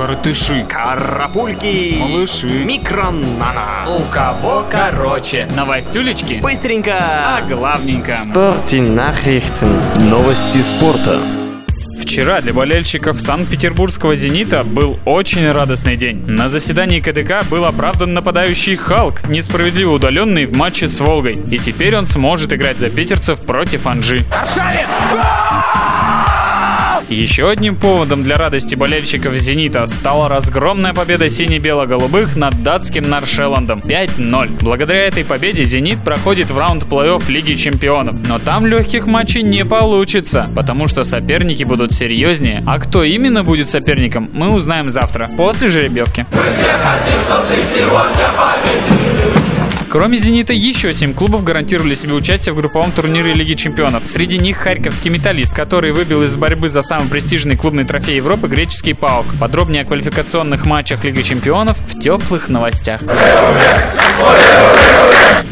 Коротыши. Карапульки. Малыши. Микронана. У кого короче. Новостюлечки. Быстренько. А главненько. Nachrichten. Новости спорта. Вчера для болельщиков Санкт-Петербургского «Зенита» был очень радостный день. На заседании КДК был оправдан нападающий «Халк», несправедливо удаленный в матче с «Волгой». И теперь он сможет играть за питерцев против «Анжи». Аршавин. Еще одним поводом для радости болельщиков «Зенита» стала разгромная победа сине-бело-голубых над датским Наршеландом 5-0. Благодаря этой победе «Зенит» проходит в раунд плей-офф Лиги Чемпионов. Но там легких матчей не получится, потому что соперники будут серьезнее. А кто именно будет соперником, мы узнаем завтра, после жеребьевки. Кроме «Зенита», еще семь клубов гарантировали себе участие в групповом турнире Лиги Чемпионов. Среди них харьковский «Металлист», который выбил из борьбы за самый престижный клубный трофей Европы греческий «Паук». Подробнее о квалификационных матчах Лиги Чемпионов в теплых новостях.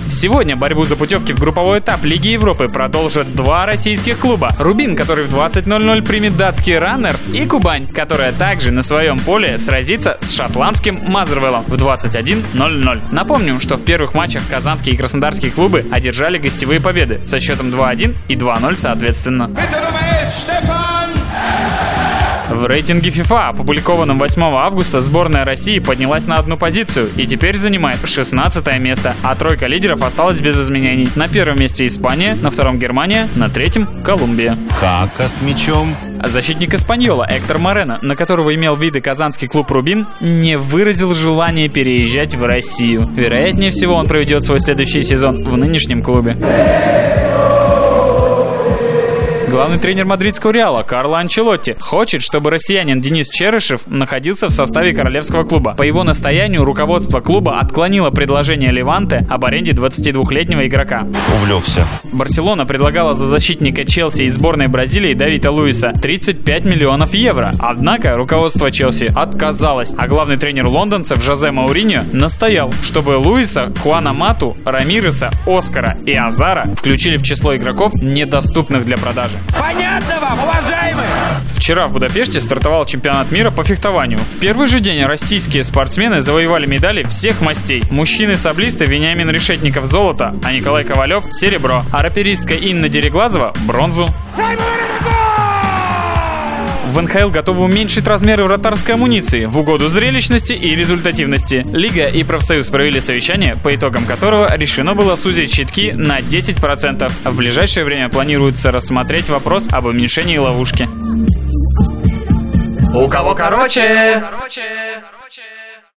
Сегодня борьбу за путевки в групповой этап Лиги Европы продолжат два российских клуба. Рубин, который в 20.00 примет датский Раннерс, и Кубань, которая также на своем поле сразится с шотландским Мазервеллом в 21.00. Напомним, что в первых матчах казанские и краснодарские клубы одержали гостевые победы со счетом 2-1 и 2-0 соответственно. В рейтинге FIFA, опубликованном 8 августа, сборная России поднялась на одну позицию и теперь занимает 16 место, а тройка лидеров осталась без изменений. На первом месте Испания, на втором Германия, на третьем Колумбия. Кака с мячом. Защитник Испаньола Эктор Морено, на которого имел виды казанский клуб «Рубин», не выразил желания переезжать в Россию. Вероятнее всего, он проведет свой следующий сезон в нынешнем клубе. Главный тренер мадридского Реала Карло Анчелотти хочет, чтобы россиянин Денис Черышев находился в составе королевского клуба. По его настоянию руководство клуба отклонило предложение Леванте об аренде 22-летнего игрока. Увлекся. Барселона предлагала за защитника Челси и сборной Бразилии Давида Луиса 35 миллионов евро. Однако руководство Челси отказалось, а главный тренер лондонцев Жозе Мауриньо настоял, чтобы Луиса, Хуана Мату, Рамиреса, Оскара и Азара включили в число игроков, недоступных для продажи. Понятно вам, уважаемые? Вчера в Будапеште стартовал чемпионат мира по фехтованию. В первый же день российские спортсмены завоевали медали всех мастей. Мужчины-саблисты Вениамин Решетников – золото, а Николай Ковалев – серебро. А раперистка Инна Дереглазова – бронзу. В НХЛ готовы уменьшить размеры вратарской амуниции в угоду зрелищности и результативности. Лига и профсоюз провели совещание, по итогам которого решено было сузить щитки на 10%. В ближайшее время планируется рассмотреть вопрос об уменьшении ловушки. У кого короче?